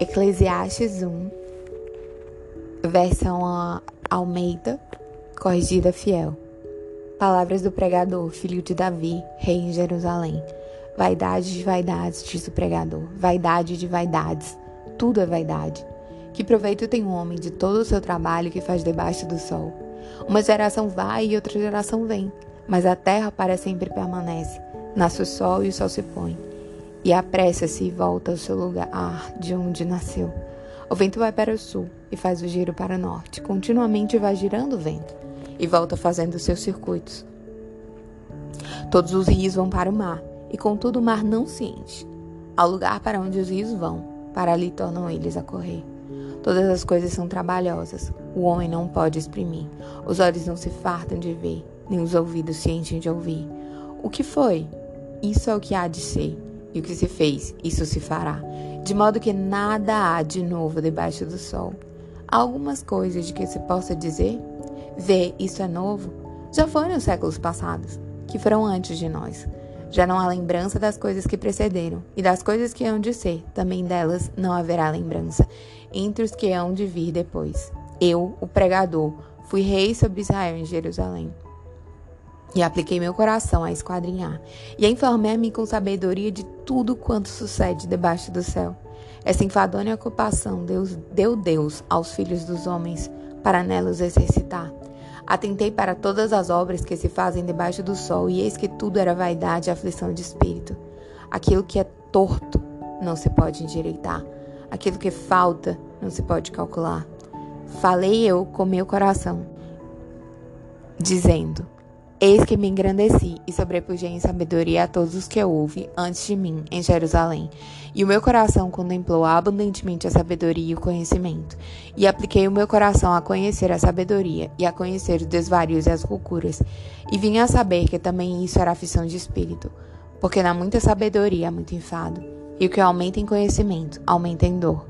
Eclesiastes 1, versão Almeida, corrigida fiel. Palavras do pregador, filho de Davi, rei em Jerusalém. Vaidade de vaidades, diz o pregador. Vaidade de vaidades. Tudo é vaidade. Que proveito tem um homem de todo o seu trabalho que faz debaixo do sol? Uma geração vai e outra geração vem, mas a terra para sempre permanece. Nasce o sol e o sol se põe e apressa-se e volta ao seu lugar de onde nasceu. O vento vai para o sul e faz o giro para o norte. Continuamente vai girando o vento e volta fazendo seus circuitos. Todos os rios vão para o mar, e contudo o mar não se enche. Ao lugar para onde os rios vão, para ali tornam eles a correr. Todas as coisas são trabalhosas, o homem não pode exprimir. Os olhos não se fartam de ver, nem os ouvidos se enchem de ouvir. O que foi? Isso é o que há de ser e o que se fez, isso se fará. De modo que nada há de novo debaixo do sol. Há algumas coisas de que se possa dizer: vê, isso é novo. Já foram os séculos passados, que foram antes de nós. Já não há lembrança das coisas que precederam, e das coisas que hão de ser, também delas não haverá lembrança, entre os que hão de vir depois. Eu, o pregador, fui rei sobre Israel em Jerusalém. E apliquei meu coração a esquadrinhar, e a informar-me com sabedoria de tudo quanto sucede debaixo do céu. Essa enfadonha ocupação Deus, deu Deus aos filhos dos homens, para nelas exercitar. Atentei para todas as obras que se fazem debaixo do sol, e eis que tudo era vaidade e aflição de espírito. Aquilo que é torto não se pode endireitar, aquilo que falta não se pode calcular. Falei eu com meu coração, dizendo: Eis que me engrandeci e sobrepujei em sabedoria a todos os que houve antes de mim em Jerusalém. E o meu coração contemplou abundantemente a sabedoria e o conhecimento. E apliquei o meu coração a conhecer a sabedoria e a conhecer os desvarios e as loucuras. E vim a saber que também isso era aflição de espírito. Porque na muita sabedoria há muito enfado. E o que aumenta em conhecimento, aumenta em dor.